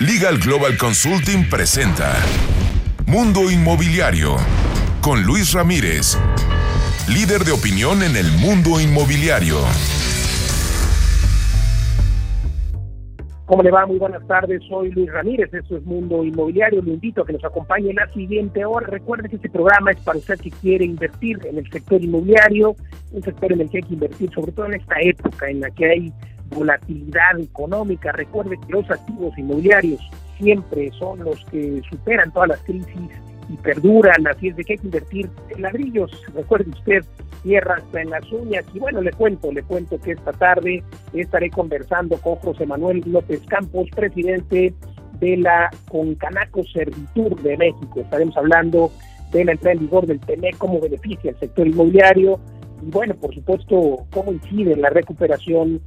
Legal Global Consulting presenta Mundo Inmobiliario con Luis Ramírez, líder de opinión en el mundo inmobiliario. ¿Cómo le va? Muy buenas tardes, soy Luis Ramírez, esto es Mundo Inmobiliario, le invito a que nos acompañe en la siguiente hora. Recuerde que este programa es para usted que quiere invertir en el sector inmobiliario, un sector en el que hay que invertir, sobre todo en esta época en la que hay volatilidad económica. Recuerde que los activos inmobiliarios siempre son los que superan todas las crisis y perduran, así es de que hay que invertir en ladrillos. Recuerde usted, tierra hasta en las uñas. Y bueno, le cuento, le cuento que esta tarde estaré conversando con José Manuel López Campos, presidente de la Concanaco Servitur de México. Estaremos hablando de la entrada en vigor del TEMEC, cómo beneficia al sector inmobiliario y bueno, por supuesto, cómo incide en la recuperación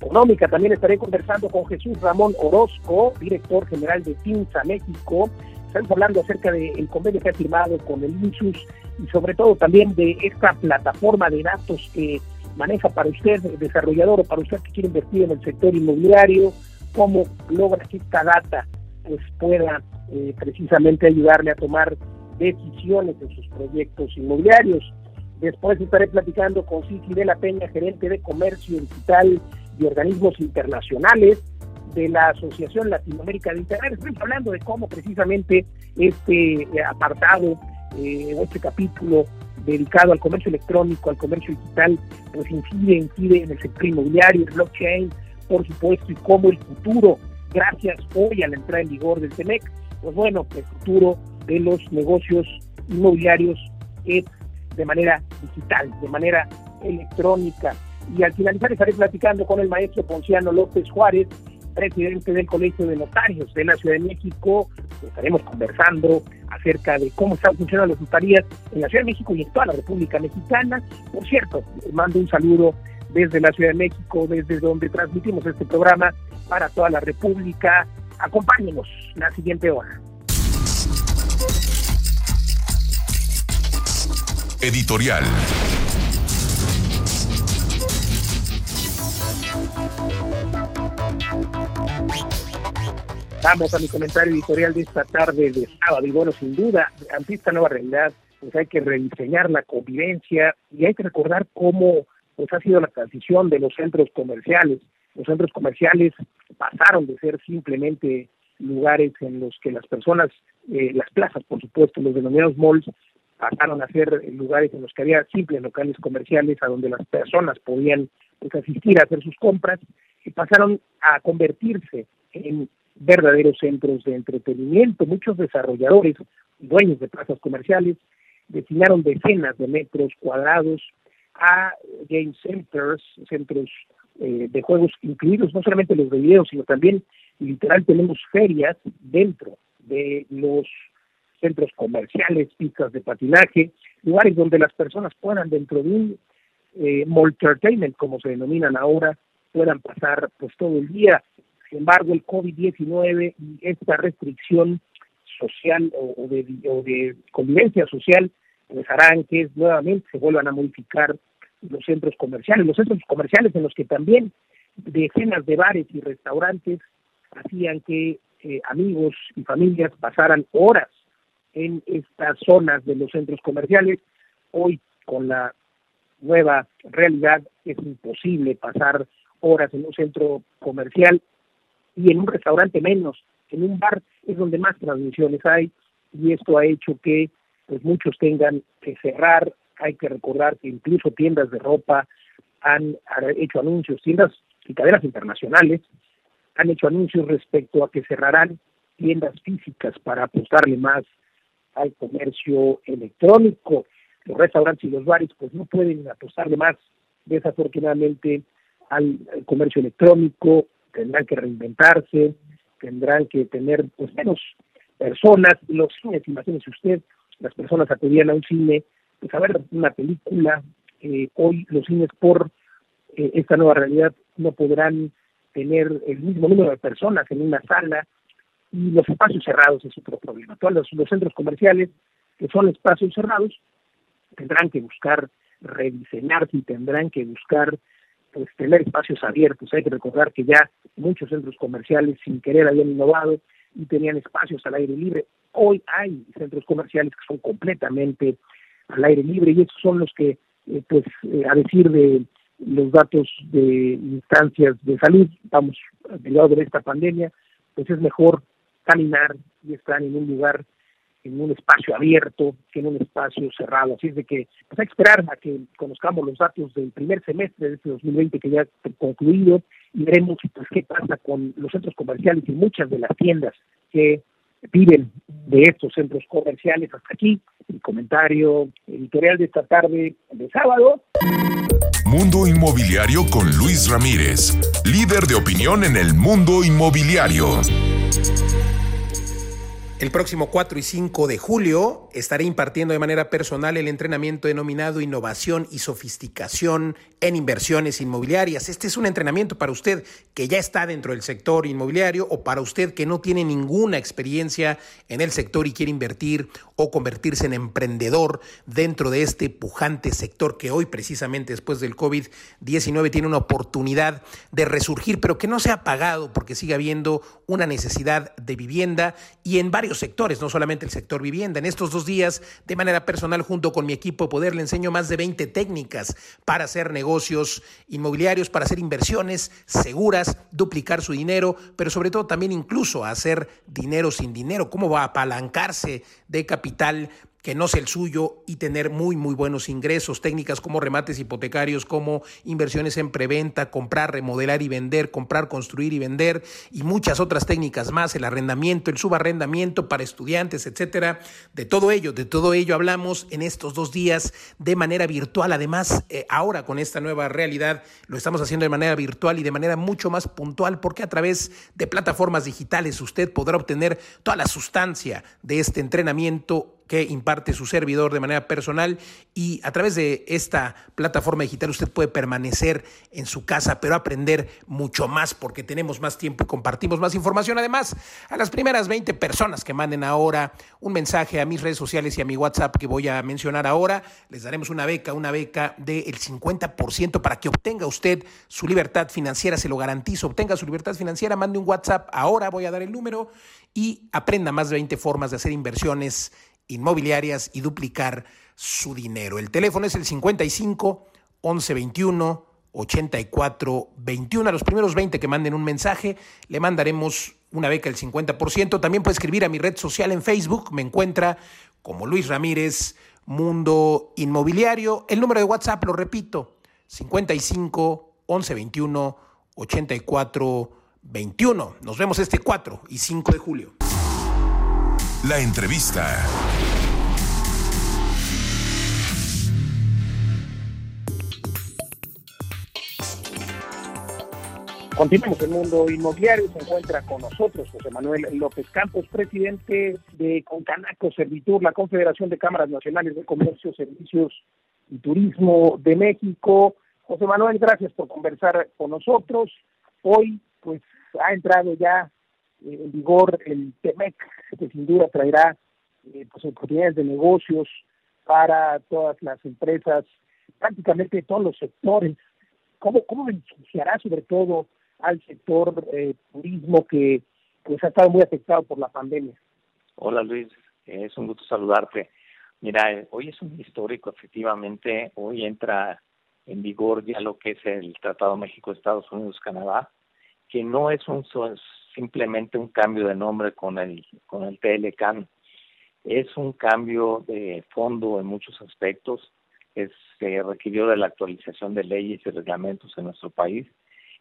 económica. También estaré conversando con Jesús Ramón Orozco, director general de TINSA México. Estamos hablando acerca del convenio que ha firmado con el INSUS y sobre todo también de esta plataforma de datos que maneja para usted, desarrollador, o para usted que quiere invertir en el sector inmobiliario, cómo logra que esta data pues pueda eh, precisamente ayudarle a tomar decisiones en sus proyectos inmobiliarios. Después estaré platicando con Cici de la Peña, gerente de comercio digital y organismos internacionales de la Asociación Latinoamérica de Internet. Estamos hablando de cómo precisamente este eh, apartado eh, este capítulo dedicado al comercio electrónico, al comercio digital, pues incide, incide en el sector inmobiliario, el blockchain, por supuesto, y cómo el futuro, gracias hoy a la entrada en vigor del TEMEC, pues bueno, el futuro de los negocios inmobiliarios es de manera digital, de manera electrónica. Y al finalizar estaré platicando con el maestro Ponciano López Juárez, presidente del Colegio de Notarios de la Ciudad de México. Estaremos conversando acerca de cómo están funcionando las notarías en la Ciudad de México y en toda la República Mexicana. Por cierto, mando un saludo desde la Ciudad de México, desde donde transmitimos este programa para toda la República. Acompáñenos la siguiente hora. Editorial. Vamos a mi comentario editorial de esta tarde de sábado. Y bueno, sin duda, ante esta nueva realidad, pues hay que rediseñar la convivencia y hay que recordar cómo pues ha sido la transición de los centros comerciales. Los centros comerciales pasaron de ser simplemente lugares en los que las personas, eh, las plazas, por supuesto, los denominados malls, pasaron a ser lugares en los que había simples locales comerciales a donde las personas podían pues, asistir a hacer sus compras y pasaron a convertirse en verdaderos centros de entretenimiento. Muchos desarrolladores, dueños de plazas comerciales, destinaron decenas de metros cuadrados a game centers, centros eh, de juegos incluidos, no solamente los de video, sino también literal tenemos ferias dentro de los centros comerciales, pistas de patinaje, lugares donde las personas puedan dentro de un eh, entertainment, como se denominan ahora, puedan pasar pues todo el día sin embargo, el COVID-19 y esta restricción social o, de, convivencia social pues harán que nuevamente se vuelvan a modificar los centros comerciales, los centros comerciales en los que también decenas de bares y restaurantes hacían que eh, amigos y familias pasaran horas en estas zonas de los centros comerciales. Hoy, con la nueva realidad, es imposible pasar horas en un centro comercial y en un restaurante menos, en un bar es donde más transmisiones hay y esto ha hecho que pues muchos tengan que cerrar, hay que recordar que incluso tiendas de ropa han, hecho anuncios, tiendas y cadenas internacionales han hecho anuncios respecto a que cerrarán tiendas físicas para apostarle más al comercio electrónico. Los restaurantes y los bares pues no pueden apostarle más desafortunadamente al comercio electrónico tendrán que reinventarse, tendrán que tener pues menos personas, los cines, imagínese usted, las personas acudían a un cine, pues a ver una película, eh, hoy los cines por eh, esta nueva realidad no podrán tener el mismo número de personas en una sala y los espacios cerrados es otro problema. Todos los, los centros comerciales que son espacios cerrados tendrán que buscar rediseñarse y tendrán que buscar pues tener espacios abiertos. Hay que recordar que ya muchos centros comerciales sin querer habían innovado y tenían espacios al aire libre. Hoy hay centros comerciales que son completamente al aire libre y esos son los que, eh, pues, eh, a decir de los datos de instancias de salud, estamos lado de esta pandemia, pues es mejor caminar y estar en un lugar en un espacio abierto que en un espacio cerrado. Así es de que pues hay que esperar a que conozcamos los datos del primer semestre de este 2020 que ya ha concluido y veremos pues, qué pasa con los centros comerciales y muchas de las tiendas que viven de estos centros comerciales. Hasta aquí el comentario editorial de esta tarde de sábado. Mundo Inmobiliario con Luis Ramírez, líder de opinión en el mundo inmobiliario. El próximo 4 y 5 de julio estaré impartiendo de manera personal el entrenamiento denominado Innovación y Sofisticación en Inversiones Inmobiliarias. Este es un entrenamiento para usted que ya está dentro del sector inmobiliario o para usted que no tiene ninguna experiencia en el sector y quiere invertir o convertirse en emprendedor dentro de este pujante sector que hoy precisamente después del COVID-19 tiene una oportunidad de resurgir, pero que no se ha pagado porque sigue habiendo una necesidad de vivienda y en varios sectores, no solamente el sector vivienda. En estos dos días, de manera personal, junto con mi equipo de poder, le enseño más de 20 técnicas para hacer negocios inmobiliarios, para hacer inversiones seguras, duplicar su dinero, pero sobre todo también incluso hacer dinero sin dinero, cómo va a apalancarse de capital que no sea el suyo y tener muy, muy buenos ingresos, técnicas como remates hipotecarios, como inversiones en preventa, comprar, remodelar y vender, comprar, construir y vender y muchas otras técnicas más, el arrendamiento, el subarrendamiento para estudiantes, etcétera. De todo ello, de todo ello hablamos en estos dos días de manera virtual. Además, eh, ahora con esta nueva realidad lo estamos haciendo de manera virtual y de manera mucho más puntual porque a través de plataformas digitales usted podrá obtener toda la sustancia de este entrenamiento que imparte su servidor de manera personal y a través de esta plataforma digital usted puede permanecer en su casa, pero aprender mucho más porque tenemos más tiempo y compartimos más información. Además, a las primeras 20 personas que manden ahora un mensaje a mis redes sociales y a mi WhatsApp que voy a mencionar ahora, les daremos una beca, una beca del 50% para que obtenga usted su libertad financiera, se lo garantizo, obtenga su libertad financiera, mande un WhatsApp ahora, voy a dar el número y aprenda más de 20 formas de hacer inversiones inmobiliarias y duplicar su dinero. El teléfono es el 55 11 21 84 21. A los primeros 20 que manden un mensaje, le mandaremos una beca del 50%. También puede escribir a mi red social en Facebook. Me encuentra como Luis Ramírez, Mundo Inmobiliario. El número de WhatsApp, lo repito, 55 11 21 84 21. Nos vemos este 4 y 5 de julio. La entrevista. Continuamos el mundo inmobiliario. Se encuentra con nosotros José Manuel López Campos, presidente de Concanaco Servitur, la Confederación de Cámaras Nacionales de Comercio, Servicios y Turismo de México. José Manuel, gracias por conversar con nosotros. Hoy, pues, ha entrado ya en vigor el TEMEC, que sin duda traerá eh, pues, oportunidades de negocios para todas las empresas, prácticamente todos los sectores. ¿Cómo, cómo beneficiará sobre todo al sector eh, turismo que pues ha estado muy afectado por la pandemia? Hola Luis, es un gusto saludarte. Mira, eh, hoy es un histórico, efectivamente, hoy entra en vigor ya lo que es el Tratado México-Estados Unidos-Canadá, que no es un simplemente un cambio de nombre con el, con el TLCAN. Es un cambio de fondo en muchos aspectos. Es, se requirió de la actualización de leyes y reglamentos en nuestro país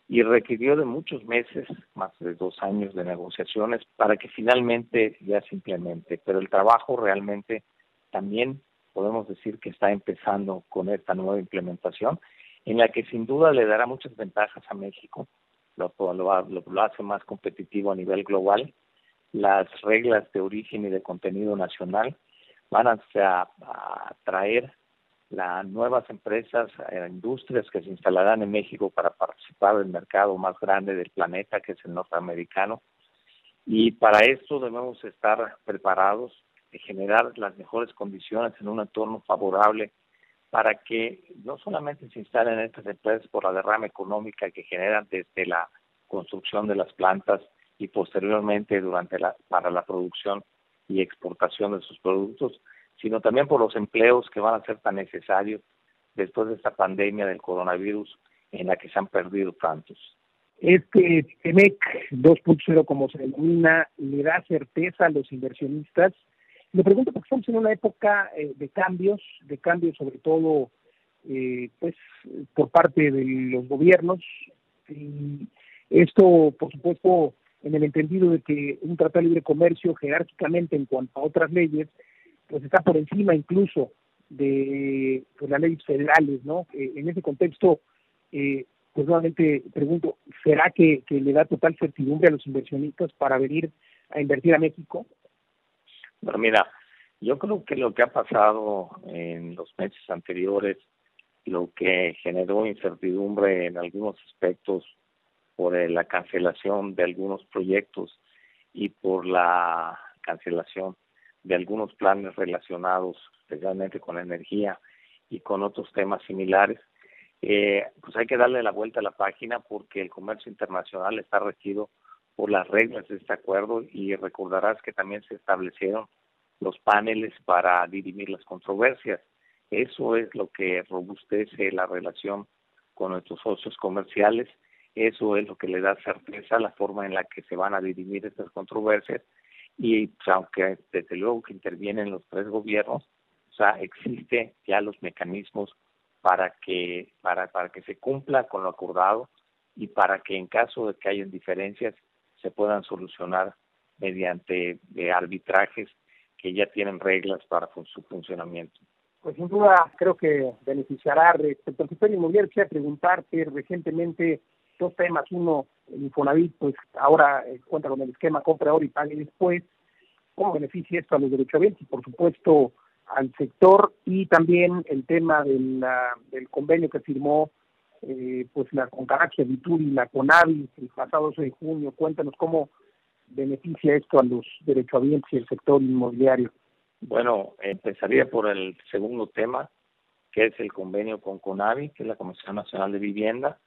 y requirió de muchos meses, más de dos años de negociaciones para que finalmente ya se implemente. Pero el trabajo realmente también podemos decir que está empezando con esta nueva implementación, en la que sin duda le dará muchas ventajas a México, lo, hace más competitivo a nivel global. Las reglas de origen y de contenido nacional van a, atraer las nuevas empresas, e industrias que se instalarán en México para participar del mercado más grande del planeta, que es el norteamericano. Y para esto debemos estar preparados de generar las mejores condiciones en un entorno favorable para que no solamente se instalen estas empresas por la derrama económica que generan desde la construcción de las plantas y posteriormente durante la para la producción y exportación de sus productos, sino también por los empleos que van a ser tan necesarios después de esta pandemia del coronavirus en la que se han perdido tantos. Este TEMEC 2.0, como se denomina, le da certeza a los inversionistas me pregunto porque estamos en una época eh, de cambios, de cambios sobre todo eh, pues por parte de los gobiernos y esto por supuesto en el entendido de que un tratado de libre comercio jerárquicamente en cuanto a otras leyes pues está por encima incluso de las leyes federales, ¿no? Eh, en ese contexto, pues nuevamente pregunto, ¿será que, que le da total certidumbre a los inversionistas para venir a invertir a México? Bueno, mira, yo creo que lo que ha pasado en los meses anteriores, lo que generó incertidumbre en algunos aspectos por la cancelación de algunos proyectos y por la cancelación de algunos planes relacionados especialmente con energía y con otros temas similares, eh, pues hay que darle la vuelta a la página porque el comercio internacional está regido por las reglas de este acuerdo y recordarás que también se establecieron los paneles para dirimir las controversias. Eso es lo que robustece la relación con nuestros socios comerciales, eso es lo que le da certeza a la forma en la que se van a dirimir estas controversias y pues, aunque desde luego que intervienen los tres gobiernos, o sea, existe ya los mecanismos para que para para que se cumpla con lo acordado y para que en caso de que haya diferencias se puedan solucionar mediante eh, arbitrajes que ya tienen reglas para su funcionamiento. Pues sin duda creo que beneficiará respecto al sector inmobiliario. Quisiera preguntarte recientemente dos temas. Uno, el Infonavit, pues ahora eh, cuenta con el esquema compra ahora y pague después. ¿Cómo beneficia esto a los derechohabientes y por supuesto al sector? Y también el tema del, del convenio que firmó eh, pues la Concarache Vituri y la CONAVI el pasado 12 de junio. Cuéntanos cómo beneficia esto a los derechohabientes y el sector inmobiliario. Bueno, empezaría por el segundo tema, que es el convenio con CONAVI, que es la Comisión Nacional de Vivienda.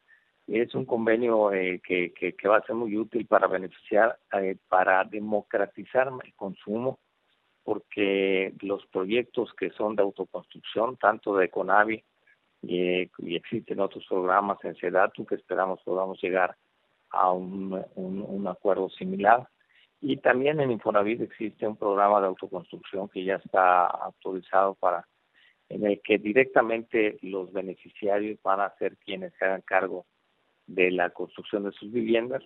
Es un convenio eh, que, que, va a ser muy útil para beneficiar, eh, para democratizar el consumo, porque los proyectos que son de autoconstrucción, tanto de CONAVI y, y existen otros programas en SEDATU que esperamos podamos llegar a un, un, acuerdo similar. Y también en Infonavit existe un programa de autoconstrucción que ya está autorizado para en el que directamente los beneficiarios van a ser quienes se hagan cargo de la construcción de sus viviendas.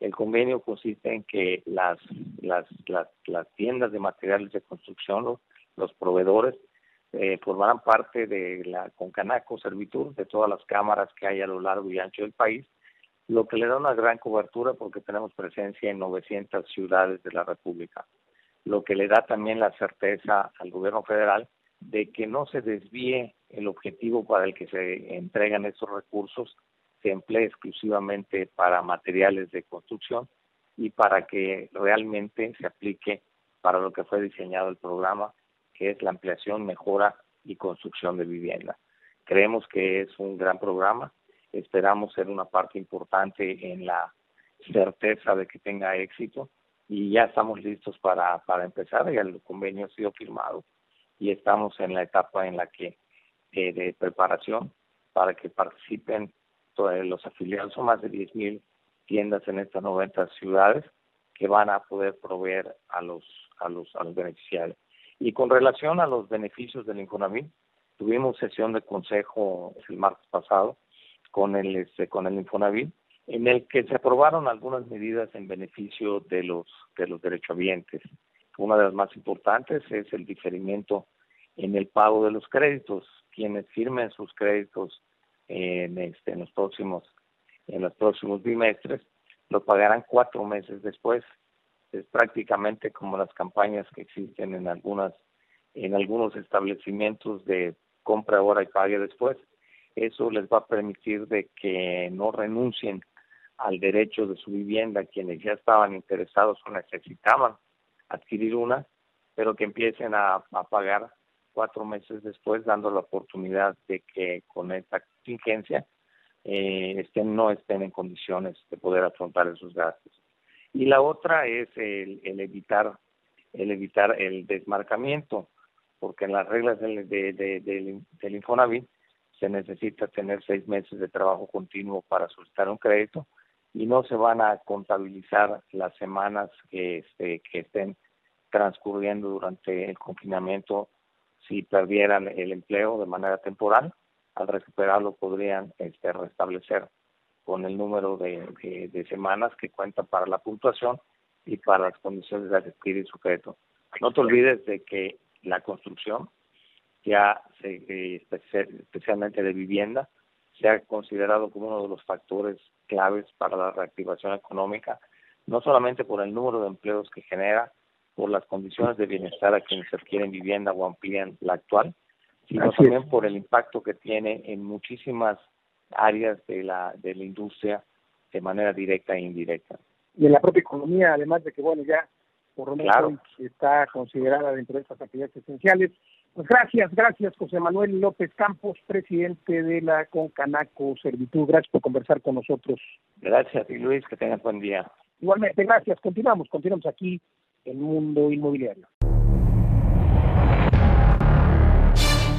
El convenio consiste en que las, las, las, las tiendas de materiales de construcción, los, los proveedores, eh, formarán parte de la Concanaco Servitur, de todas las cámaras que hay a lo largo y ancho del país, lo que le da una gran cobertura porque tenemos presencia en 900 ciudades de la República, lo que le da también la certeza al gobierno federal de que no se desvíe el objetivo para el que se entregan estos recursos, se emplee exclusivamente para materiales de construcción y para que realmente se aplique para lo que fue diseñado el programa, que es la ampliación, mejora y construcción de vivienda. Creemos que es un gran programa, Esperamos ser una parte importante en la certeza de que tenga éxito y ya estamos listos para, para empezar. Ya el convenio ha sido firmado y estamos en la etapa en la que eh, de preparación para que participen todos los afiliados. Son más de 10.000 tiendas en estas 90 ciudades que van a poder proveer a los a los a los beneficiarios. Y con relación a los beneficios del Infonavit, tuvimos sesión de consejo el martes pasado con el este, con el Infonavit en el que se aprobaron algunas medidas en beneficio de los de los derechohabientes. Una de las más importantes es el diferimiento en el pago de los créditos. Quienes firmen sus créditos en, este, en los próximos en los próximos bimestres lo pagarán cuatro meses después. Es prácticamente como las campañas que existen en algunas en algunos establecimientos de compra ahora y pague después eso les va a permitir de que no renuncien al derecho de su vivienda quienes ya estaban interesados o necesitaban adquirir una, pero que empiecen a, pagar cuatro meses después, dando la oportunidad de que con esta contingencia eh, estén, no estén en condiciones de poder afrontar esos gastos. Y la otra es el, evitar el evitar el desmarcamiento, porque en las reglas del, de, del Infonavit se necesita tener seis meses de trabajo continuo para solicitar un crédito y no se van a contabilizar las semanas que, este, que estén transcurriendo durante el confinamiento si perdieran el empleo de manera temporal. Al recuperarlo podrían este, restablecer con el número de, de, semanas que cuentan para la puntuación y para las condiciones de adquirir su crédito. No te olvides de que la construcción, ya se, especialmente de vivienda, se ha considerado como uno de los factores claves para la reactivación económica, no solamente por el número de empleos que genera, por las condiciones de bienestar a quienes adquieren vivienda o amplían la actual, sino también por el impacto que tiene en muchísimas áreas de la, de la industria de manera directa e indirecta. Y en la propia economía, además de que, bueno, ya por lo menos está considerada dentro de estas actividades esenciales. Pues gracias, gracias José Manuel López Campos, presidente de la Concanaco Servitud. Gracias por conversar con nosotros. Gracias y Luis, que tengas buen día. Igualmente, gracias. Continuamos, continuamos aquí en Mundo Inmobiliario.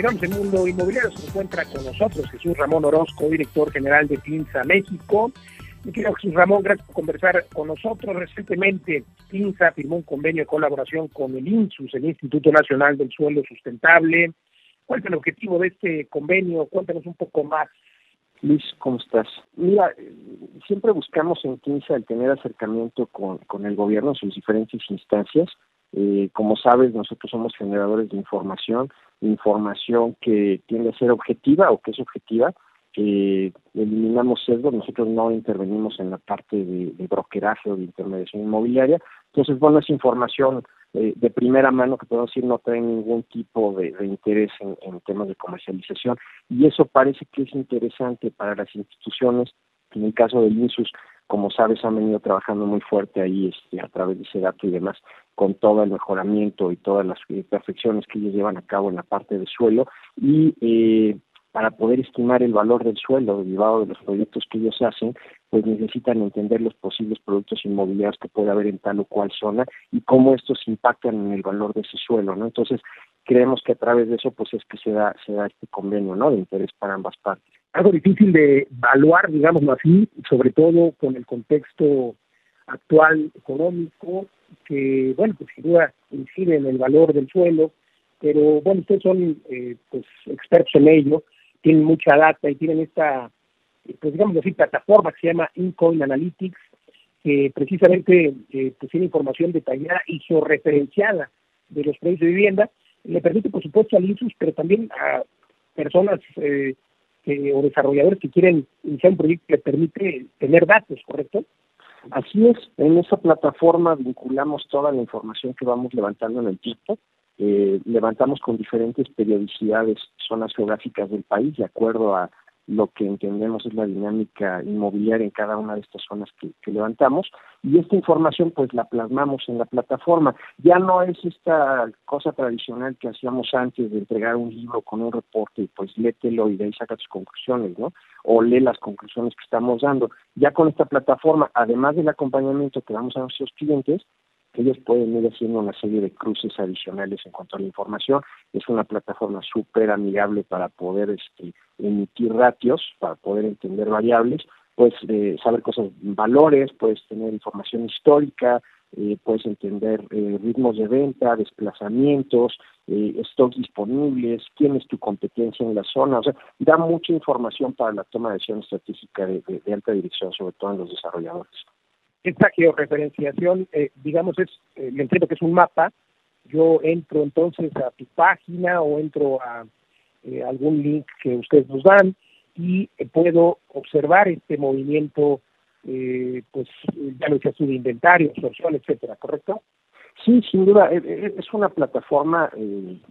Continuamos en Mundo Inmobiliario. Se encuentra con nosotros Jesús Ramón Orozco, director general de PINSA México. Mi querido Jesús Ramón, gracias por conversar con nosotros. Recientemente, PINSA firmó un convenio de colaboración con el INSUS, el Instituto Nacional del Suelo Sustentable, ¿Cuál es el objetivo de este convenio? Cuéntanos un poco más. Luis, ¿cómo estás? Mira, siempre buscamos en Quinza el tener acercamiento con, con el gobierno en sus diferentes instancias. Eh, como sabes, nosotros somos generadores de información, información que tiende a ser objetiva o que es objetiva, que eliminamos sesgos, nosotros no intervenimos en la parte de, de brokeraje o de intermediación inmobiliaria. Entonces, bueno, es información eh, de primera mano que podemos decir no trae ningún tipo de, interés en, temas de comercialización y eso parece que es interesante para las instituciones en el caso del INSUS como sabes han venido trabajando muy fuerte ahí este, a través de ese dato y demás con todo el mejoramiento y todas las eh, perfecciones que ellos llevan a cabo en la parte de suelo y eh, para poder estimar el valor del suelo derivado de los proyectos que ellos hacen, pues necesitan entender los posibles productos inmobiliarios que puede haber en tal o cual zona y cómo estos impactan en el valor de ese suelo, ¿no? Entonces, creemos que a través de eso, pues es que se da, se da este convenio, ¿no? De interés para ambas partes. Algo difícil de evaluar, digámoslo así, sobre todo con el contexto actual económico, que, bueno, pues sin duda incide en el valor del suelo, pero bueno, ustedes son eh, pues expertos en ello tienen mucha data y tienen esta, pues digamos así, plataforma que se llama Incoin Analytics, que precisamente eh, pues tiene información detallada y georreferenciada de los precios de vivienda. Le permite, por supuesto, al INSUS, pero también a personas eh, o desarrolladores que quieren iniciar un proyecto le permite tener datos, ¿correcto? Así es, en esa plataforma vinculamos toda la información que vamos levantando en el tiempo eh, levantamos con diferentes periodicidades zonas geográficas del país de acuerdo a lo que entendemos es la dinámica inmobiliaria en cada una de estas zonas que, levantamos y esta información pues la plasmamos en la plataforma. Ya no es esta cosa tradicional que hacíamos antes de entregar un libro con un reporte y pues lételo y de ahí saca tus conclusiones, ¿no? O lee las conclusiones que estamos dando. Ya con esta plataforma, además del acompañamiento que damos a nuestros clientes, ellos pueden ir haciendo una serie de cruces adicionales en cuanto a la información. Es una plataforma súper amigable para poder este, emitir ratios, para poder entender variables, puedes eh, saber cosas, valores, puedes tener información histórica, eh, puedes entender eh, ritmos de venta, desplazamientos, stocks disponibles, quién es tu competencia en la zona, o sea, da mucha información para la toma de decisión estratégica de alta dirección, sobre todo en los desarrolladores. Esta georreferenciación, eh, digamos, es, eh, entiendo que es un mapa. Yo entro entonces a tu página o entro a eh, algún link que ustedes nos dan y puedo observar este movimiento, pues ya lo decías tú, de inventario, absorción, etcétera, ¿correcto? Sí, sin duda, es una plataforma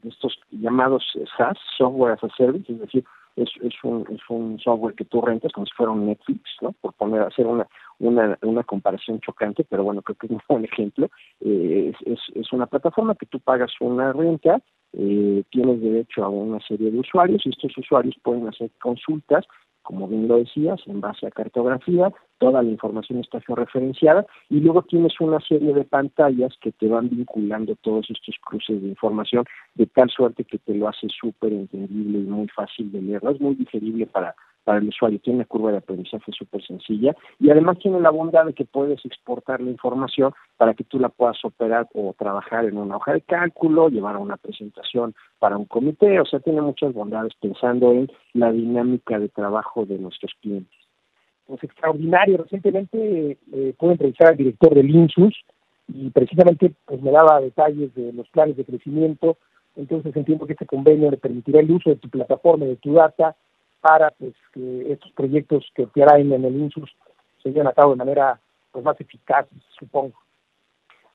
estos llamados SaaS, Software as a Service, es decir, es, es, un, es un software que tú rentas como si fuera un Netflix, ¿no? Por poner, hacer una, una, una comparación chocante, pero bueno, creo que es un buen ejemplo. Eh, es, es, una plataforma que tú pagas una renta, eh, tienes derecho a una serie de usuarios y estos usuarios pueden hacer consultas como bien lo decías, en base a cartografía, toda la información está georreferenciada y luego tienes una serie de pantallas que te van vinculando todos estos cruces de información de tal suerte que te lo hace súper entendible y muy fácil de leer. Es muy digerible para para el usuario. Tiene una curva de aprendizaje súper sencilla y además tiene la bondad de que puedes exportar la información para que tú la puedas operar o trabajar en una hoja de cálculo, llevar a una presentación para un comité, o sea, tiene muchas bondades pensando en la dinámica de trabajo de nuestros clientes. Pues extraordinario. Recientemente eh, pude entrevistar al director del INSUS y precisamente pues me daba detalles de los planes de crecimiento. Entonces entiendo que este convenio le permitirá el uso de tu plataforma, de tu data, para pues, que estos proyectos que harán en el INSUS se lleven a cabo de manera pues, más eficaz, supongo.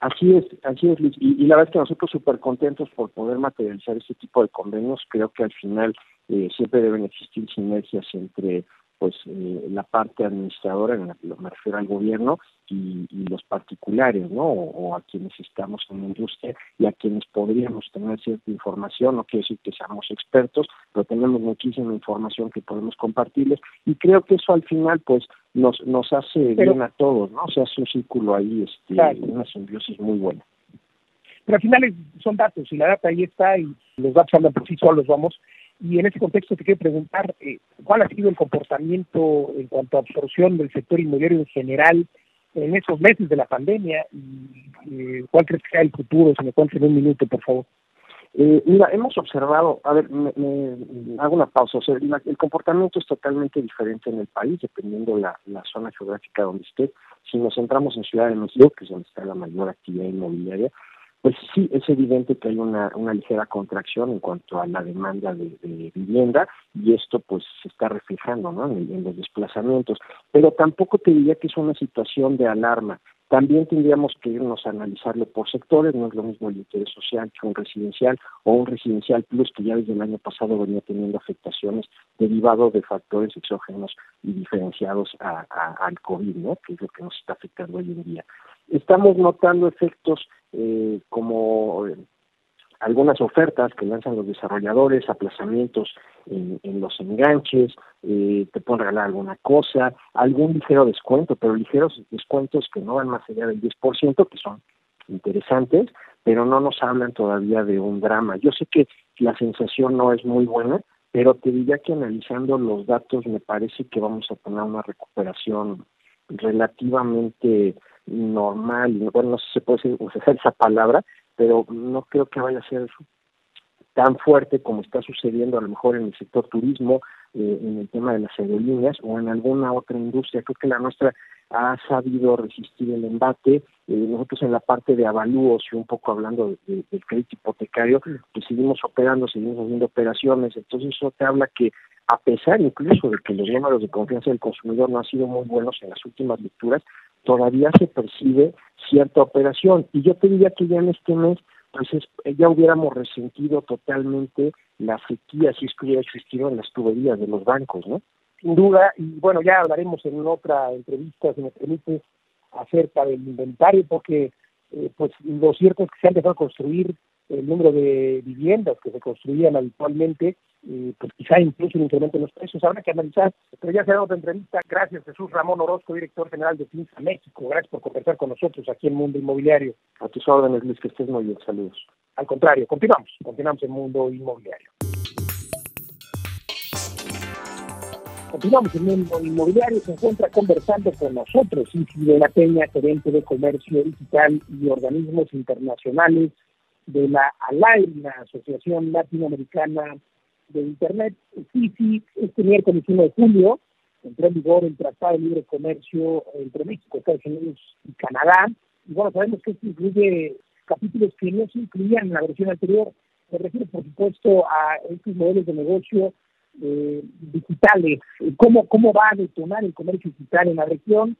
Así es, así es. Y, la verdad es que nosotros súper contentos por poder materializar este tipo de convenios. Creo que al final eh, siempre deben existir sinergias entre pues eh, la parte administradora, en la que me refiero al gobierno, y, los particulares, ¿no? O, a quienes estamos en la industria y a quienes podríamos tener cierta información, no quiero decir que seamos expertos, pero tenemos muchísima información que podemos compartirles y creo que eso al final pues nos nos hace bien a todos, ¿no? O sea, es un círculo ahí, este, una simbiosis muy buena. Pero al final son datos y la data ahí está y los datos hablan por sí solos, vamos. Y en ese contexto te quiero preguntar, eh, ¿cuál ha sido el comportamiento en cuanto a absorción del sector inmobiliario en general en esos meses de la pandemia? ¿Y eh, cuál crees que sea el futuro? Si me cuentas en un minuto, por favor. Eh, mira, hemos observado, a ver, me, hago una pausa, o sea, el comportamiento es totalmente diferente en el país, dependiendo la, la zona geográfica donde esté. Si nos centramos en Ciudad de México, que es donde está la mayor actividad inmobiliaria, pues sí, es evidente que hay una, una ligera contracción en cuanto a la demanda de, vivienda y esto pues se está reflejando ¿no? en, los desplazamientos. Pero tampoco te diría que es una situación de alarma. También tendríamos que irnos a analizarlo por sectores, no es lo mismo el interés social que un residencial o un residencial plus que ya desde el año pasado venía teniendo afectaciones derivado de factores exógenos y diferenciados a, al COVID, ¿no? que es lo que nos está afectando hoy en día. Estamos notando efectos eh, como eh, algunas ofertas que lanzan los desarrolladores, aplazamientos en, los enganches, eh, te pueden regalar alguna cosa, algún ligero descuento, pero ligeros descuentos que no van más allá del 10%, que son interesantes, pero no nos hablan todavía de un drama. Yo sé que la sensación no es muy buena, pero te diría que analizando los datos me parece que vamos a tener una recuperación relativamente normal, bueno, no sé si se puede usar esa palabra, pero no creo que vaya a ser tan fuerte como está sucediendo a lo mejor en el sector turismo, eh, en el tema de las aerolíneas o en alguna otra industria. Creo que la nuestra ha sabido resistir el embate. Eh, nosotros en la parte de avalúos y un poco hablando del crédito hipotecario, pues seguimos operando, seguimos haciendo operaciones. Entonces eso te habla que a pesar incluso de que los números de confianza del consumidor no han sido muy buenos en las últimas lecturas, todavía se percibe cierta operación. Y yo te diría que ya en este mes, pues ya hubiéramos resentido totalmente la sequía si es que hubiera existido en las tuberías de los bancos, ¿no? Sin duda, y bueno, ya hablaremos en otra entrevista, si me permite, acerca del inventario, porque eh, pues lo cierto es que se han dejado construir el número de viviendas que se construían habitualmente, pues quizá incluso un incremento en los precios. Habrá que analizar, pero ya será otra entrevista. Gracias, Jesús Ramón Orozco, director general de PINSA México. Gracias por conversar con nosotros aquí en Mundo Inmobiliario. A tus órdenes, Luis, que estés muy bien. Saludos. Al contrario, continuamos, continuamos en Mundo Inmobiliario. Continuamos en Mundo Inmobiliario, se encuentra conversando con nosotros Isidro de la Peña, gerente de comercio digital y organismos internacionales de la ALAI, la Asociación Latinoamericana de Internet. Sí, sí, este miércoles 1 de julio entró en vigor el Tratado de Libre Comercio entre México, Estados Unidos y Canadá. Y bueno, sabemos que esto incluye capítulos que no se incluían en la versión anterior. Me refiero, por supuesto, a estos modelos de negocio eh, digitales, cómo, cómo va a detonar el comercio digital en la región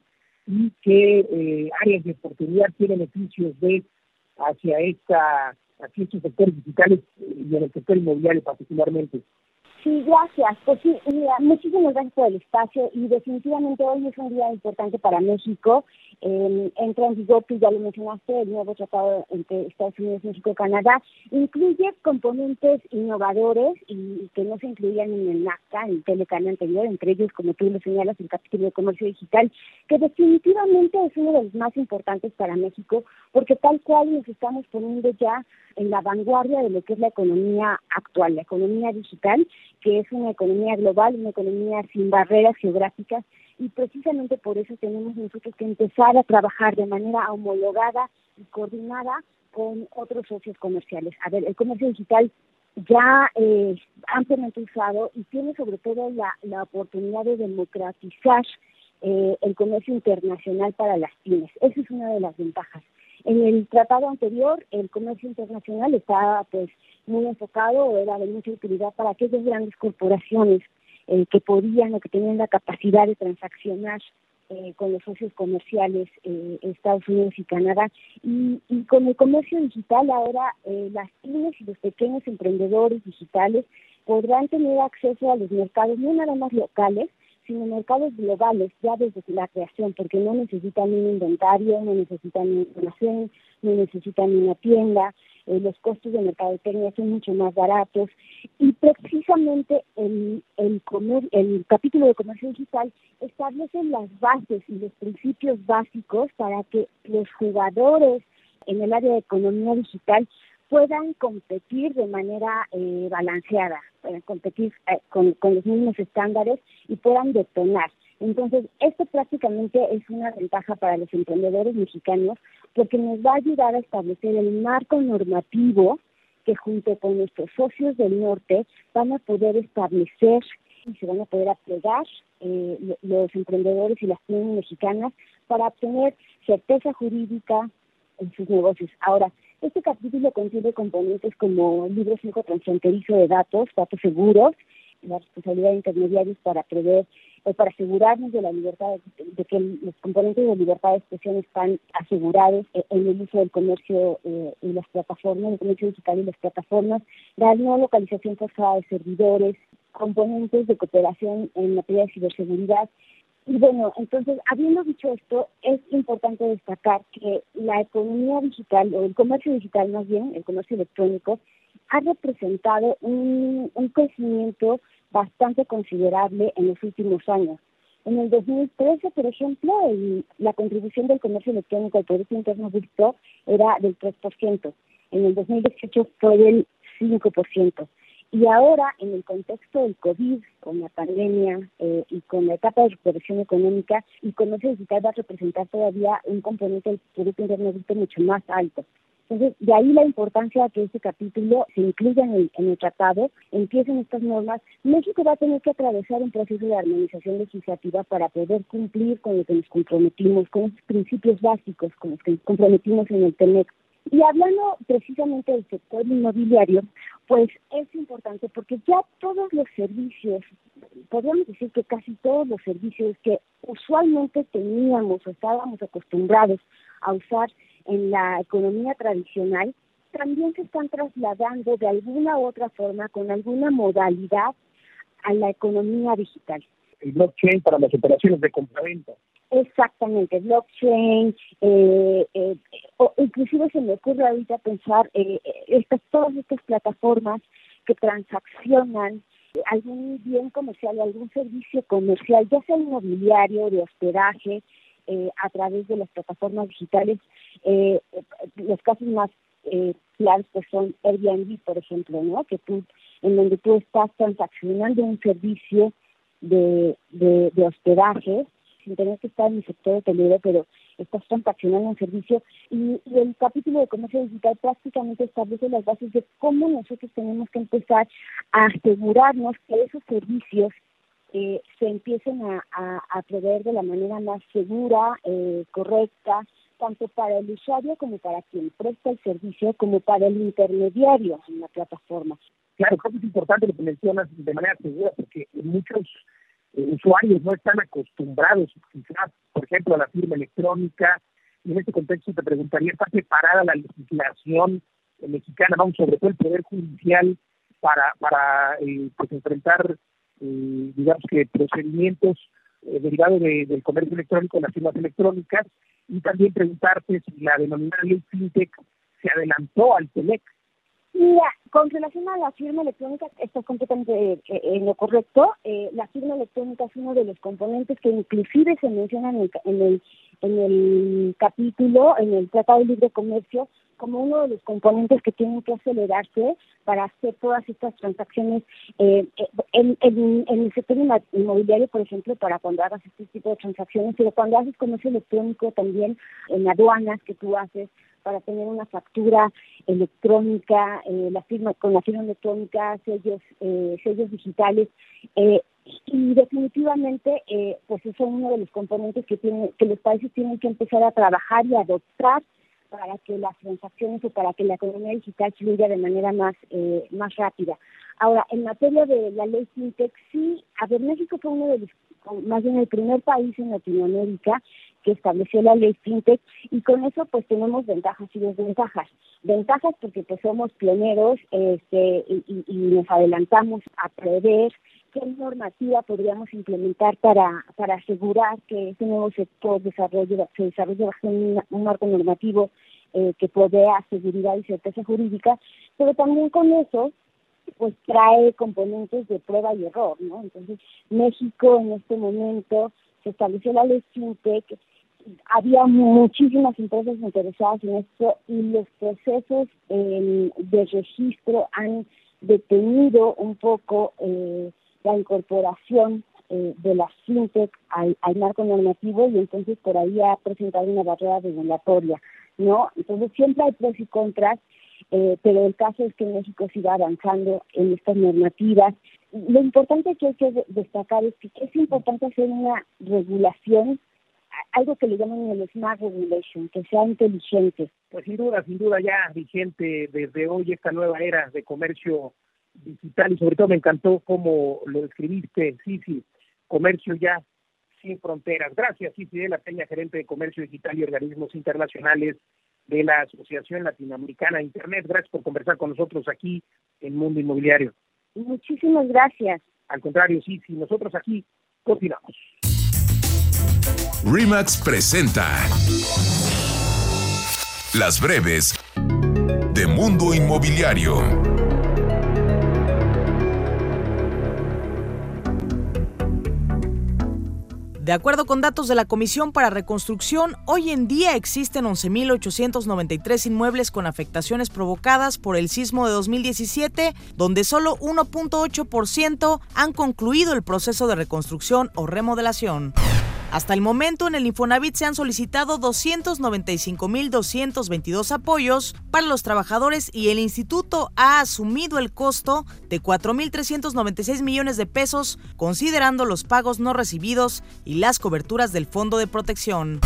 y qué eh, áreas de oportunidad, qué beneficios de hacia esta hacia estos sectores digitales y en el sector inmobiliario particularmente. Sí, gracias. Pues sí, mira, muchísimas gracias por el espacio y definitivamente hoy es un día importante para México. Entra en vigor, ya lo mencionaste, el nuevo tratado entre Estados Unidos, México y Canadá. Incluye componentes innovadores y que no se incluían en el NAFTA, en el Telecan anterior, entre ellos, como tú lo señalas, el capítulo de comercio digital, que definitivamente es uno de los más importantes para México, porque tal cual nos estamos poniendo ya en la vanguardia de lo que es la economía actual, la economía digital, que es una economía global, una economía sin barreras geográficas, y precisamente por eso tenemos nosotros que empezar a trabajar de manera homologada y coordinada con otros socios comerciales. A ver, el comercio digital ya eh, ampliamente usado y tiene sobre todo la, la oportunidad de democratizar eh, el comercio internacional para las pymes. Esa es una de las ventajas. En el tratado anterior, el comercio internacional estaba pues muy enfocado era de mucha utilidad para aquellas grandes corporaciones eh, que podían o que tenían la capacidad de transaccionar eh, con los socios comerciales eh, Estados Unidos y Canadá. Y, y con el comercio digital ahora eh, las pymes y los pequeños emprendedores digitales podrán tener acceso a los mercados no nada más locales, sino mercados globales ya desde la creación, porque no necesitan un inventario, no necesitan un almacén, no necesitan una tienda, eh, los costos de mercadotecnia son mucho más baratos. Y precisamente el, el, comer, el capítulo de comercio digital establece las bases y los principios básicos para que los jugadores en el área de economía digital puedan competir de manera eh, balanceada, puedan competir eh, con, con, los mismos estándares y puedan detonar. Entonces, esto prácticamente es una ventaja para los emprendedores mexicanos porque nos va a ayudar a establecer el marco normativo que junto con nuestros socios del norte van a poder establecer y se van a poder apegar eh, los emprendedores y las pymes mexicanas para obtener certeza jurídica en sus negocios. Ahora, este capítulo contiene componentes como libro 5 transfronterizo de datos, datos seguros, la responsabilidad de intermediarios para prever o para asegurarnos de la libertad, de, que los componentes de libertad de expresión están asegurados en el uso del comercio eh, y las plataformas, el comercio digital y las plataformas, la no localización forzada de servidores, componentes de cooperación en materia de ciberseguridad y bueno, entonces, habiendo dicho esto, es importante destacar que la economía digital, o el comercio digital más bien, el comercio electrónico, ha representado un, un crecimiento bastante considerable en los últimos años. En el 2013, por ejemplo, el, la contribución del comercio electrónico al Producto Interno Bruto era del 3%. En el 2018 fue del 5%. Y ahora, en el contexto del COVID, con la pandemia eh, y con la etapa de recuperación económica, el comercio digital va a representar todavía un componente del Producto Interno Bruto mucho más alto. Entonces, de ahí la importancia de que este capítulo se incluya en el, en el tratado, empiecen estas normas. México va a tener que atravesar un proceso de armonización legislativa para poder cumplir con lo que nos comprometimos, con esos principios básicos con los que nos comprometimos en el TENEC. Y hablando precisamente del sector inmobiliario, pues es importante porque ya todos los servicios, podríamos decir que casi todos los servicios que usualmente teníamos o estábamos acostumbrados a usar en la economía tradicional, también se están trasladando de alguna u otra forma, con alguna modalidad, a la economía digital. El blockchain para las operaciones de compraventa. Exactamente, blockchain, eh, eh, o inclusive se me ocurre ahorita pensar eh, estas todas estas plataformas que transaccionan algún bien comercial, algún servicio comercial, ya sea inmobiliario, de hospedaje, eh, a través de las plataformas digitales. Eh, los casos más eh, claros pues son Airbnb, por ejemplo, ¿no? Que tú, en donde tú estás transaccionando un servicio de, de hospedaje sin tener que estar en el sector hotelero, pero estás transaccionando un servicio y, y, el capítulo de comercio digital prácticamente establece las bases de cómo nosotros tenemos que empezar a asegurarnos que esos servicios eh, se empiecen a, a, proveer de la manera más segura, eh, correcta, tanto para el usuario como para quien presta el servicio, como para el intermediario en la plataforma. Claro, creo que es importante lo que mencionas de manera segura, porque muchos usuarios no están acostumbrados, quizás, por ejemplo, a la firma electrónica. En este contexto te preguntaría, ¿está preparada la legislación mexicana, vamos, sobre todo el Poder Judicial, para, para pues enfrentar eh, digamos que procedimientos eh, derivados del comercio electrónico, las firmas electrónicas, y también preguntarte si la denominada ley FinTech se adelantó al TELEC. Mira, con relación a la firma electrónica, está completamente eh, en lo correcto. la firma electrónica es uno de los componentes que inclusive se mencionan en en el, en el capítulo, en el Tratado de Libre Comercio, como uno de los componentes que tienen que acelerarse para hacer todas estas transacciones eh, en, en, el sector inmobiliario, por ejemplo, para cuando hagas este tipo de transacciones, pero cuando haces comercio electrónico también en aduanas que tú haces para tener una factura electrónica, eh, la firma con la firma electrónica, sellos, eh, sellos digitales. Eh, y definitivamente, eh, pues eso es uno de los componentes que, tiene, que los países tienen que empezar a trabajar y adoptar para que las transacciones o para que la economía digital fluya de manera más, eh, más rápida. Ahora, en materia de la ley FinTech, sí, a ver, México fue uno de los, más bien el primer país en Latinoamérica que estableció la ley FinTech y con eso pues tenemos ventajas y desventajas. Ventajas porque pues somos pioneros este, y, y nos adelantamos a prever qué normativa podríamos implementar para, para asegurar que este nuevo sector desarrolle, se desarrolle bajo un, marco normativo eh, que provea seguridad y certeza jurídica, pero también con eso pues trae componentes de prueba y error, ¿no? Entonces, México en este momento se estableció la ley FinTech, había muchísimas empresas interesadas en esto y los procesos eh, de registro han detenido un poco eh, la incorporación eh, de la fintech al, marco normativo y entonces por ahí ha presentado una barrera regulatoria, ¿no? Entonces siempre hay pros y contras, eh, pero el caso es que México siga avanzando en estas normativas. Lo importante que hay que destacar es que es importante hacer una regulación algo que le llaman el Smart Regulation, que sea inteligente. Pues sin duda, sin duda ya vigente desde hoy esta nueva era de comercio digital y sobre todo me encantó cómo lo describiste, sí, comercio ya sin fronteras. Gracias, Cici de la Peña, gerente de comercio digital y organismos internacionales de la Asociación Latinoamericana de Internet. Gracias por conversar con nosotros aquí en Mundo Inmobiliario. Muchísimas gracias. Al contrario, sí, sí, nosotros aquí continuamos. Remax presenta Las breves de Mundo Inmobiliario. De acuerdo con datos de la Comisión para Reconstrucción, hoy en día existen 11.893 inmuebles con afectaciones provocadas por el sismo de 2017, donde solo 1.8% han concluido el proceso de reconstrucción o remodelación. Hasta el momento, en el Infonavit se han solicitado 295.222 apoyos para los trabajadores y el instituto ha asumido el costo de 4.396 millones de pesos, considerando los pagos no recibidos y las coberturas del Fondo de Protección.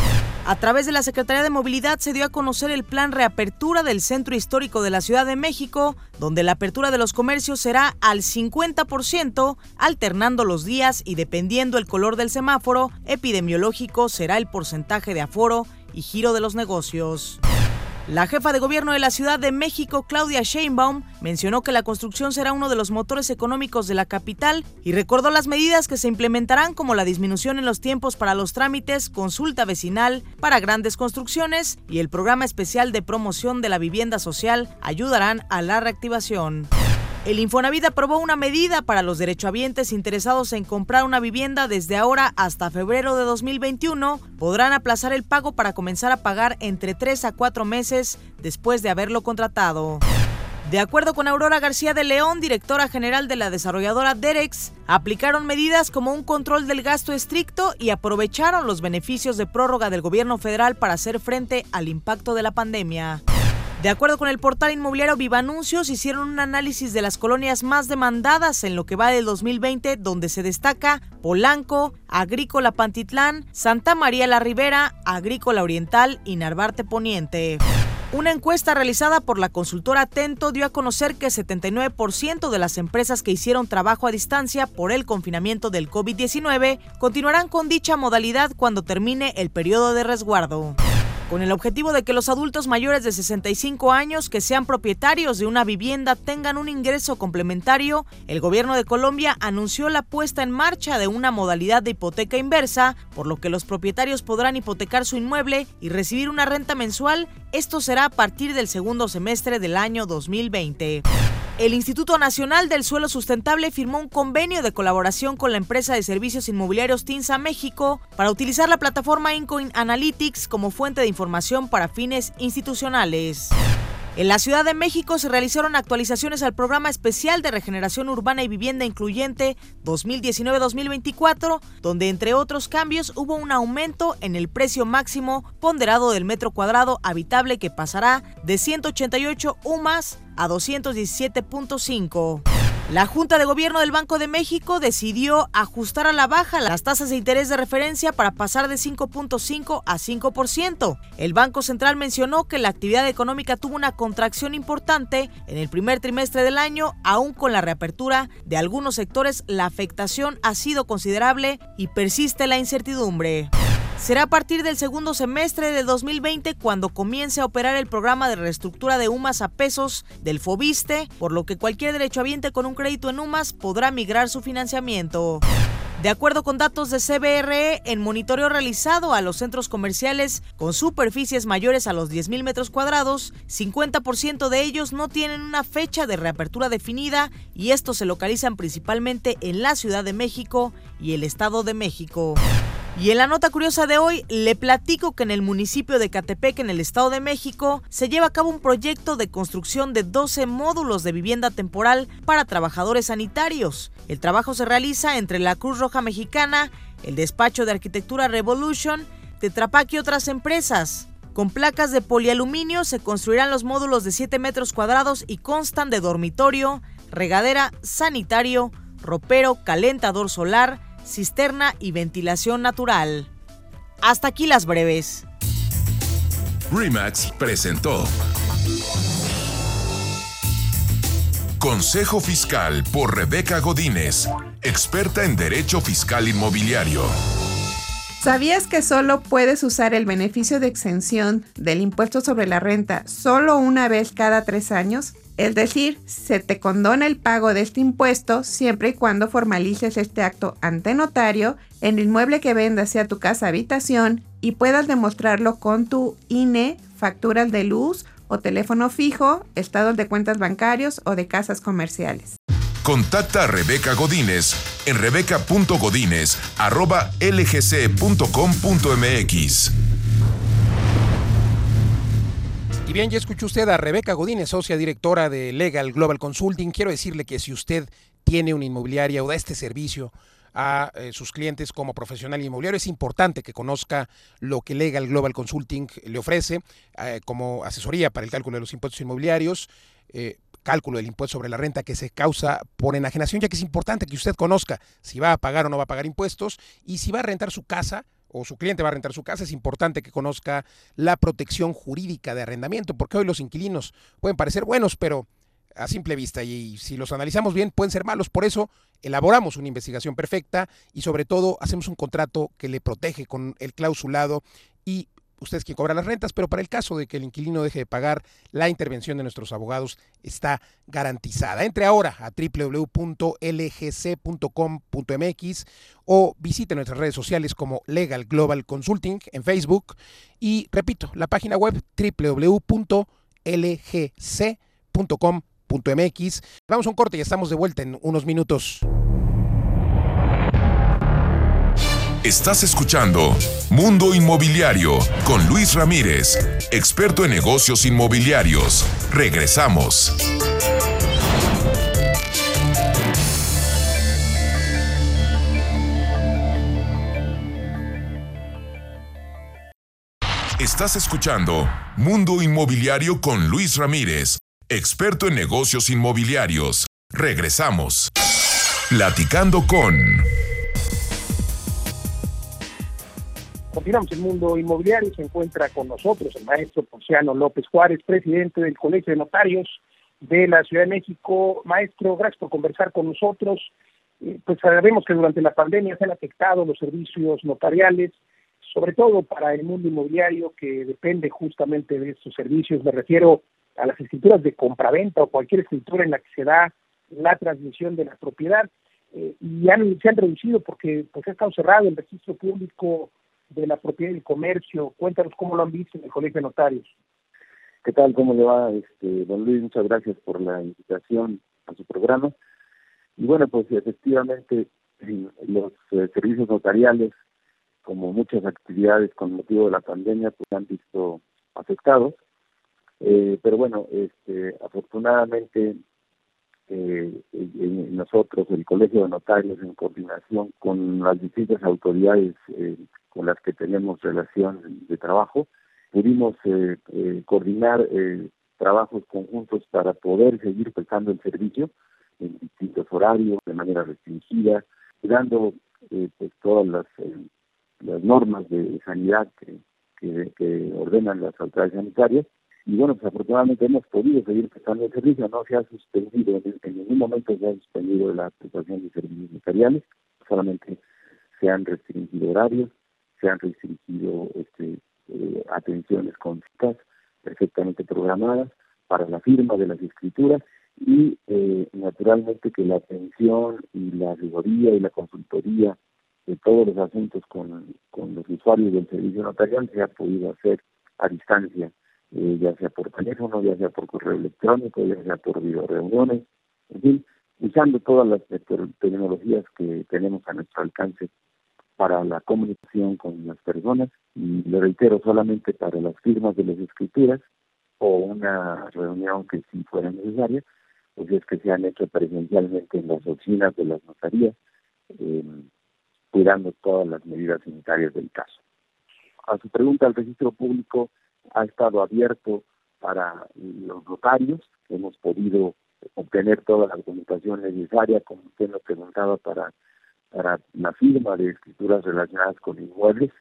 A través de la Secretaría de Movilidad se dio a conocer el plan reapertura del Centro Histórico de la Ciudad de México, donde la apertura de los comercios será al 50%, alternando los días y dependiendo el color del semáforo epidemiológico será el porcentaje de aforo y giro de los negocios. La jefa de gobierno de la Ciudad de México, Claudia Sheinbaum, mencionó que la construcción será uno de los motores económicos de la capital y recordó las medidas que se implementarán como la disminución en los tiempos para los trámites, consulta vecinal para grandes construcciones y el programa especial de promoción de la vivienda social ayudarán a la reactivación. El Infonavit aprobó una medida para los derechohabientes interesados en comprar una vivienda desde ahora hasta febrero de 2021. Podrán aplazar el pago para comenzar a pagar entre 3 a 4 meses después de haberlo contratado. De acuerdo con Aurora García de León, directora general de la desarrolladora Derex, aplicaron medidas como un control del gasto estricto y aprovecharon los beneficios de prórroga del gobierno federal para hacer frente al impacto de la pandemia. De acuerdo con el portal inmobiliario Viva Anuncios, hicieron un análisis de las colonias más demandadas en lo que va del 2020, donde se destaca Polanco, Agrícola Pantitlán, Santa María la Ribera, Agrícola Oriental y Narvarte Poniente. Una encuesta realizada por la consultora Atento dio a conocer que 79% de las empresas que hicieron trabajo a distancia por el confinamiento del COVID-19 continuarán con dicha modalidad cuando termine el periodo de resguardo con el objetivo de que los adultos mayores de 65 años que sean propietarios de una vivienda tengan un ingreso complementario, el gobierno de Colombia anunció la puesta en marcha de una modalidad de hipoteca inversa, por lo que los propietarios podrán hipotecar su inmueble y recibir una renta mensual. Esto será a partir del segundo semestre del año 2020. El Instituto Nacional del Suelo Sustentable firmó un convenio de colaboración con la empresa de servicios inmobiliarios TINSA México para utilizar la plataforma Incoin Analytics como fuente de información para fines institucionales. En la Ciudad de México se realizaron actualizaciones al programa especial de regeneración urbana y vivienda incluyente 2019-2024, donde entre otros cambios hubo un aumento en el precio máximo ponderado del metro cuadrado habitable que pasará de 188 UMAS a 217.5. La Junta de Gobierno del Banco de México decidió ajustar a la baja las tasas de interés de referencia para pasar de 5.5 a 5%. El Banco Central mencionó que la actividad económica tuvo una contracción importante en el primer trimestre del año, aún con la reapertura de algunos sectores, la afectación ha sido considerable y persiste la incertidumbre. Será a partir del segundo semestre de 2020 cuando comience a operar el programa de reestructura de UMAS a pesos del FOBISTE, por lo que cualquier derechohabiente con un crédito en UMAS podrá migrar su financiamiento. De acuerdo con datos de CBRE, en monitoreo realizado a los centros comerciales con superficies mayores a los 10.000 metros cuadrados, 50% de ellos no tienen una fecha de reapertura definida y estos se localizan principalmente en la Ciudad de México y el Estado de México. Y en la nota curiosa de hoy le platico que en el municipio de Catepec, en el Estado de México, se lleva a cabo un proyecto de construcción de 12 módulos de vivienda temporal para trabajadores sanitarios. El trabajo se realiza entre la Cruz Roja Mexicana, el despacho de arquitectura Revolution, Tetrapac y otras empresas. Con placas de polialuminio se construirán los módulos de 7 metros cuadrados y constan de dormitorio, regadera, sanitario, ropero, calentador solar, cisterna y ventilación natural. Hasta aquí las breves. Remax presentó Consejo Fiscal por Rebeca Godínez, experta en Derecho Fiscal Inmobiliario. ¿Sabías que solo puedes usar el beneficio de exención del impuesto sobre la renta solo una vez cada tres años? Es decir, se te condona el pago de este impuesto siempre y cuando formalices este acto ante notario en el inmueble que vendas sea tu casa habitación y puedas demostrarlo con tu INE, facturas de luz o teléfono fijo, estados de cuentas bancarios o de casas comerciales. Contacta a Rebeca Godínez en rebeca.godínez.lgc.com.mx. Y bien, ya escuchó usted a Rebeca Godínez, socia directora de Legal Global Consulting. Quiero decirle que si usted tiene una inmobiliaria o da este servicio a eh, sus clientes como profesional inmobiliario, es importante que conozca lo que Legal Global Consulting le ofrece eh, como asesoría para el cálculo de los impuestos inmobiliarios. Eh, cálculo del impuesto sobre la renta que se causa por enajenación, ya que es importante que usted conozca si va a pagar o no va a pagar impuestos y si va a rentar su casa o su cliente va a rentar su casa, es importante que conozca la protección jurídica de arrendamiento, porque hoy los inquilinos pueden parecer buenos, pero a simple vista y si los analizamos bien pueden ser malos. Por eso elaboramos una investigación perfecta y sobre todo hacemos un contrato que le protege con el clausulado y usted es quien cobra las rentas, pero para el caso de que el inquilino deje de pagar, la intervención de nuestros abogados está garantizada. Entre ahora a www.lgc.com.mx o visite nuestras redes sociales como Legal Global Consulting en Facebook y repito, la página web www.lgc.com.mx. Vamos a un corte y estamos de vuelta en unos minutos. Estás escuchando Mundo Inmobiliario con Luis Ramírez, experto en negocios inmobiliarios. Regresamos. Estás escuchando Mundo Inmobiliario con Luis Ramírez, experto en negocios inmobiliarios. Regresamos. Platicando con... Continuamos el mundo inmobiliario. Se encuentra con nosotros el maestro Ponciano López Juárez, presidente del Colegio de Notarios de la Ciudad de México. Maestro, gracias por conversar con nosotros. Eh, pues sabemos que durante la pandemia se han afectado los servicios notariales, sobre todo para el mundo inmobiliario que depende justamente de estos servicios. Me refiero a las escrituras de compraventa o cualquier escritura en la que se da la transmisión de la propiedad. Eh, y se han reducido porque pues, ha estado cerrado el registro público de la propiedad y el comercio. Cuéntanos cómo lo han visto en el Colegio de Notarios. ¿Qué tal? ¿Cómo le va, este, don Luis? Muchas gracias por la invitación a su programa. Y bueno, pues efectivamente los eh, servicios notariales, como muchas actividades con motivo de la pandemia, pues han visto afectados. Eh, pero bueno, este, afortunadamente eh, nosotros, el Colegio de Notarios, en coordinación con las distintas autoridades eh, con las que tenemos relación de trabajo, pudimos eh, eh, coordinar eh, trabajos conjuntos para poder seguir prestando el servicio en distintos horarios, de manera restringida, dando pues todas las, normas de sanidad que, que, ordenan las autoridades sanitarias. Y bueno, pues afortunadamente hemos podido seguir prestando el servicio, no se ha suspendido, en, ningún momento se ha suspendido la prestación de servicios notariales, solamente se han restringido horarios, se han restringido este, eh, atenciones con citas perfectamente programadas para la firma de las escrituras y eh, naturalmente que la atención y la rigoría y la consultoría de todos los asuntos con, con los usuarios del servicio notarial se ha podido hacer a distancia, eh, ya sea por teléfono, ya sea por correo electrónico, ya sea por videoreuniones, en fin, usando todas las tecnologías que tenemos a nuestro alcance para la comunicación con las personas y le reitero solamente para las firmas de las escrituras o una reunión que si fuera necesaria, pues es que se han hecho presencialmente en las oficinas de las notarías, eh, cuidando todas las medidas sanitarias del caso. A su pregunta, el registro público ha estado abierto para los notarios, hemos podido obtener toda la documentación necesaria, como usted nos preguntaba, para para la firma de escrituras relacionadas con inmuebles,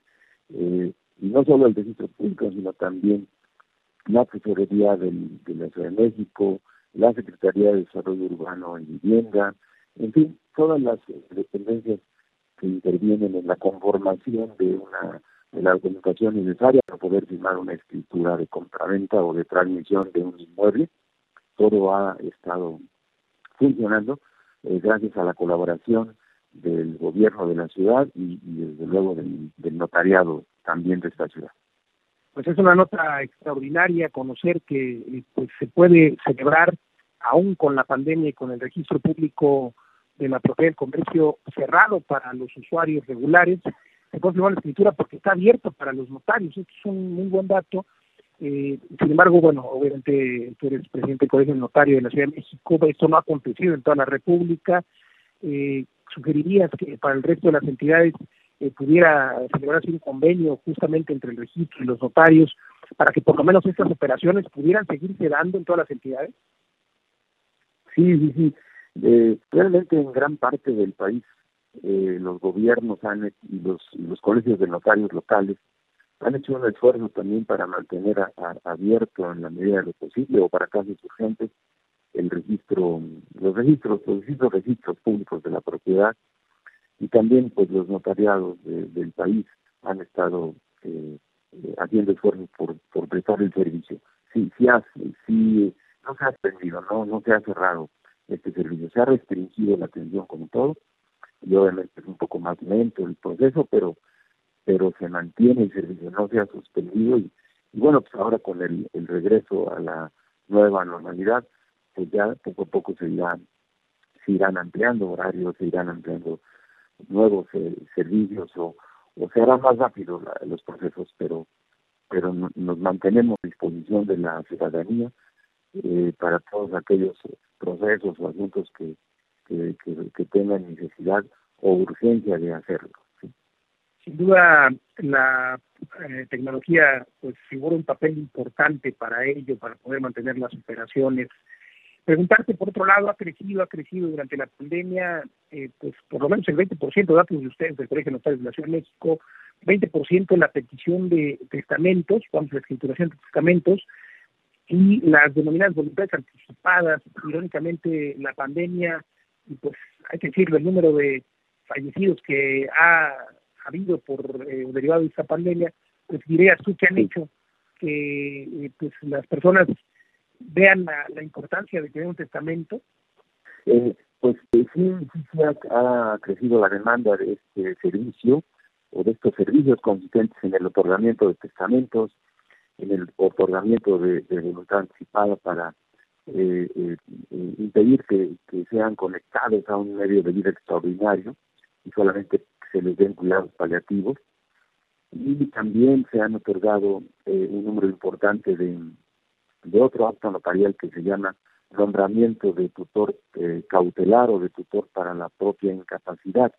eh, y no solo el registro público, sino también la Tesorería del, de la de México, la Secretaría de Desarrollo Urbano y Vivienda, en fin, todas las dependencias que intervienen en la conformación de una la documentación necesaria para poder firmar una escritura de compraventa o de transmisión de un inmueble. Todo ha estado funcionando eh, gracias a la colaboración del gobierno de la ciudad y, desde luego del, notariado también de esta ciudad. Pues es una nota extraordinaria conocer que eh, pues se puede celebrar aún con la pandemia y con el registro público de la propiedad del comercio cerrado para los usuarios regulares, se firmar la escritura porque está abierto para los notarios. Esto es un muy buen dato. Eh, sin embargo, bueno, obviamente tú eres presidente del Colegio Notario de la Ciudad de México, esto no ha acontecido en toda la República. Eh, sugerirías que para el resto de las entidades eh, pudiera celebrarse un convenio justamente entre el registro y los notarios para que por lo menos estas operaciones pudieran seguirse dando en todas las entidades? Sí, sí, sí. Eh, realmente en gran parte del país eh, los gobiernos han y los, los colegios de notarios locales han hecho un esfuerzo también para mantener abierto en la medida de lo posible o para casos urgentes el registro, los registros, los distintos registros públicos de la propiedad y también pues los notariados del país han estado eh, eh, haciendo esfuerzos por, por prestar el servicio. Sí, sí, sí, no se ha extendido, no, no se ha cerrado este servicio, se ha restringido la atención como todo y obviamente es un poco más lento el proceso, pero pero se mantiene el servicio, no se ha suspendido y, y bueno, pues ahora con el, regreso a la nueva normalidad, pues ya poco a poco se irán, se irán ampliando horarios, se irán ampliando nuevos eh, servicios o, o se harán más rápido los procesos, pero pero nos mantenemos a disposición de la ciudadanía eh, para todos aquellos procesos o asuntos que, que, que, tengan necesidad o urgencia de hacerlo. Sin duda, la eh, tecnología pues figura un papel importante para ello, para poder mantener las operaciones. Preguntarte, por otro lado, ha crecido, ha crecido durante la pandemia, eh, pues por lo menos el 20% de datos de ustedes del Colegio Notario de la Ciudad de México, 20% la petición de testamentos, vamos, la escrituración de testamentos, y las denominadas voluntades anticipadas, irónicamente la pandemia, y pues hay que decirlo, el número de fallecidos que ha habido por eh, derivado de esta pandemia, pues dirías tú que han hecho que eh, pues las personas vean la, importancia de tener un testamento. Eh, pues sí, sí, sí ha, crecido la demanda de este servicio o de estos servicios consistentes en el otorgamiento de testamentos, en el otorgamiento de, voluntad anticipada para eh, eh, impedir que, sean conectados a un medio de vida extraordinario y solamente se les den cuidados paliativos. Y también se han otorgado eh, un número importante de, de otro acto notarial que se llama nombramiento de tutor cautelar o de tutor para la propia incapacidad,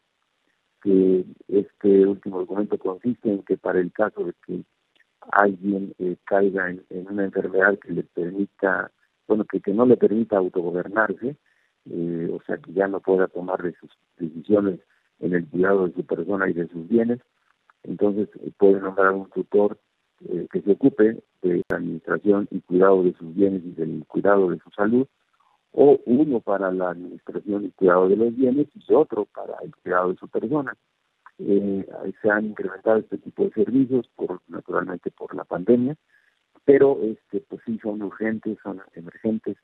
que este último documento consiste en que para el caso de que alguien eh, caiga en, una enfermedad que le permita, bueno, que, que no le permita autogobernarse, eh, o sea, que ya no pueda tomar sus decisiones en el cuidado de su persona y de sus bienes, entonces eh, puede nombrar un tutor que se ocupe de la administración y cuidado de sus bienes y del cuidado de su salud, o uno para la administración y cuidado de los bienes y otro para el cuidado de su persona. Eh, se han incrementado este tipo de servicios por naturalmente por la pandemia pero este pues sí son urgentes son emergentes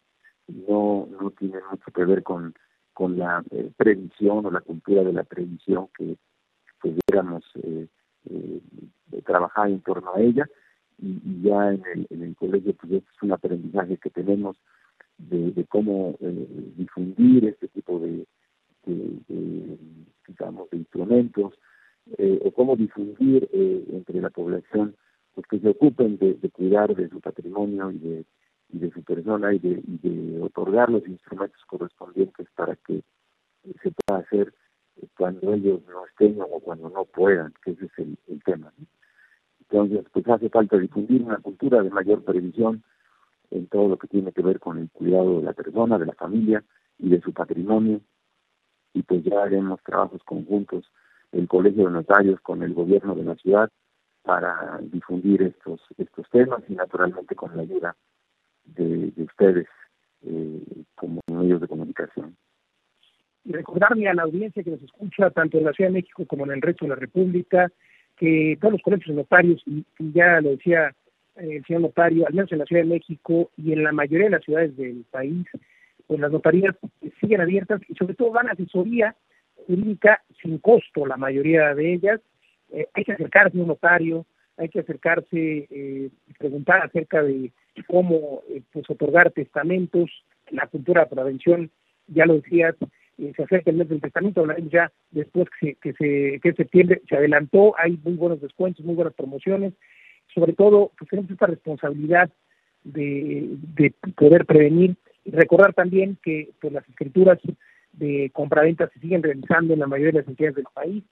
no no tienen mucho que ver con con la eh, previsión o la cultura de la previsión que pudiéramos eh, eh, trabajar en torno a ella. Y, ya en el, en el colegio pues es un aprendizaje que tenemos de, cómo eh, difundir este tipo de, digamos, de instrumentos, eh, o cómo difundir entre la población pues, que se ocupen de, cuidar de su patrimonio y de, su persona y de, de otorgar los instrumentos correspondientes para que se pueda hacer cuando ellos no estén o cuando no puedan, que ese es el, tema. Entonces, pues hace falta difundir una cultura de mayor previsión en todo lo que tiene que ver con el cuidado de la persona, de la familia y de su patrimonio, y pues ya haremos trabajos conjuntos el Colegio de Notarios con el gobierno de la ciudad para difundir estos estos temas y naturalmente con la ayuda de, ustedes eh, como medios de comunicación. Y recordarle a la audiencia que nos escucha tanto en la Ciudad de México como en el resto de la República que todos los colegios de notarios, y, ya lo decía eh, el señor notario, al menos en la Ciudad de México y en la mayoría de las ciudades del país, pues las notarías siguen abiertas y sobre todo dan asesoría jurídica sin costo, la mayoría de ellas. Eh, hay que acercarse a un notario, hay que acercarse eh, y preguntar acerca de cómo eh, pues otorgar testamentos, la cultura de prevención, ya lo decías, se acerca el mes del testamento, ya después que, se, que, se, que septiembre se adelantó, hay muy buenos descuentos, muy buenas promociones, sobre todo pues tenemos esta responsabilidad de, de poder prevenir y recordar también que pues las escrituras de compraventas se siguen realizando en la mayoría de las entidades del país.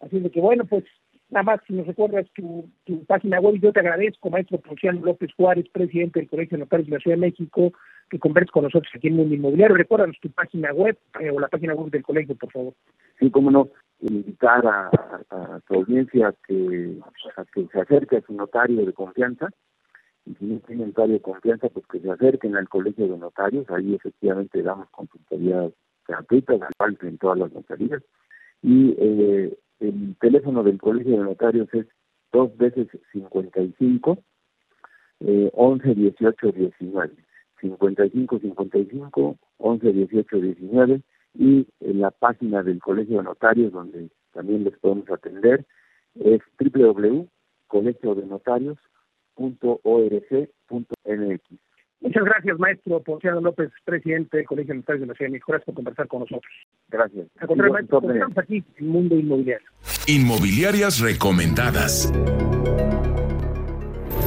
Así que, bueno, pues nada más si nos recuerdas tu, tu página web, yo te agradezco, maestro Ponciano López Juárez, presidente del Colegio de Notarios de la Ciudad de México, que converses con nosotros aquí en Mundo Inmobiliario. Recuérdanos tu página web eh, o la página web del colegio, por favor. Sí, cómo no, invitar a, a, tu audiencia que, a que se acerque a su notario de confianza, y si no tienen notario de confianza, pues que se acerquen al Colegio de Notarios, ahí efectivamente damos consultoría gratuitas, al en todas las notarías. Y eh, teléfono del Colegio de Notarios es dos veces 55 eh, 11 18 19. 55 55 11 18 19 y en la página del Colegio de Notarios donde también les podemos atender es www.colegiodenotarios.org.mx. Muchas gracias, maestro Ponciano López, presidente del Colegio de Notarios de la Ciudad de México. Gracias por conversar con nosotros. Gracias. A maestro, estamos aquí en Mundo Inmobiliario. Inmobiliarias recomendadas.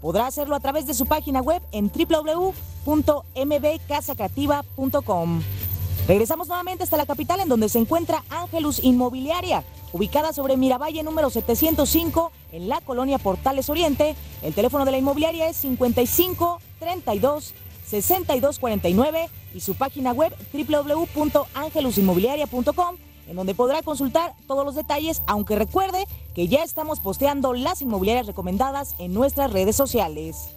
podrá hacerlo a través de su página web en www.mbcasacreativa.com. Regresamos nuevamente hasta la capital en donde se encuentra Ángelus Inmobiliaria, ubicada sobre Miravalle número 705 en la colonia Portales Oriente. El teléfono de la inmobiliaria es 55 32 62 49 y su página web www.angelusinmobiliaria.com en donde podrá consultar todos los detalles, aunque recuerde que ya estamos posteando las inmobiliarias recomendadas en nuestras redes sociales.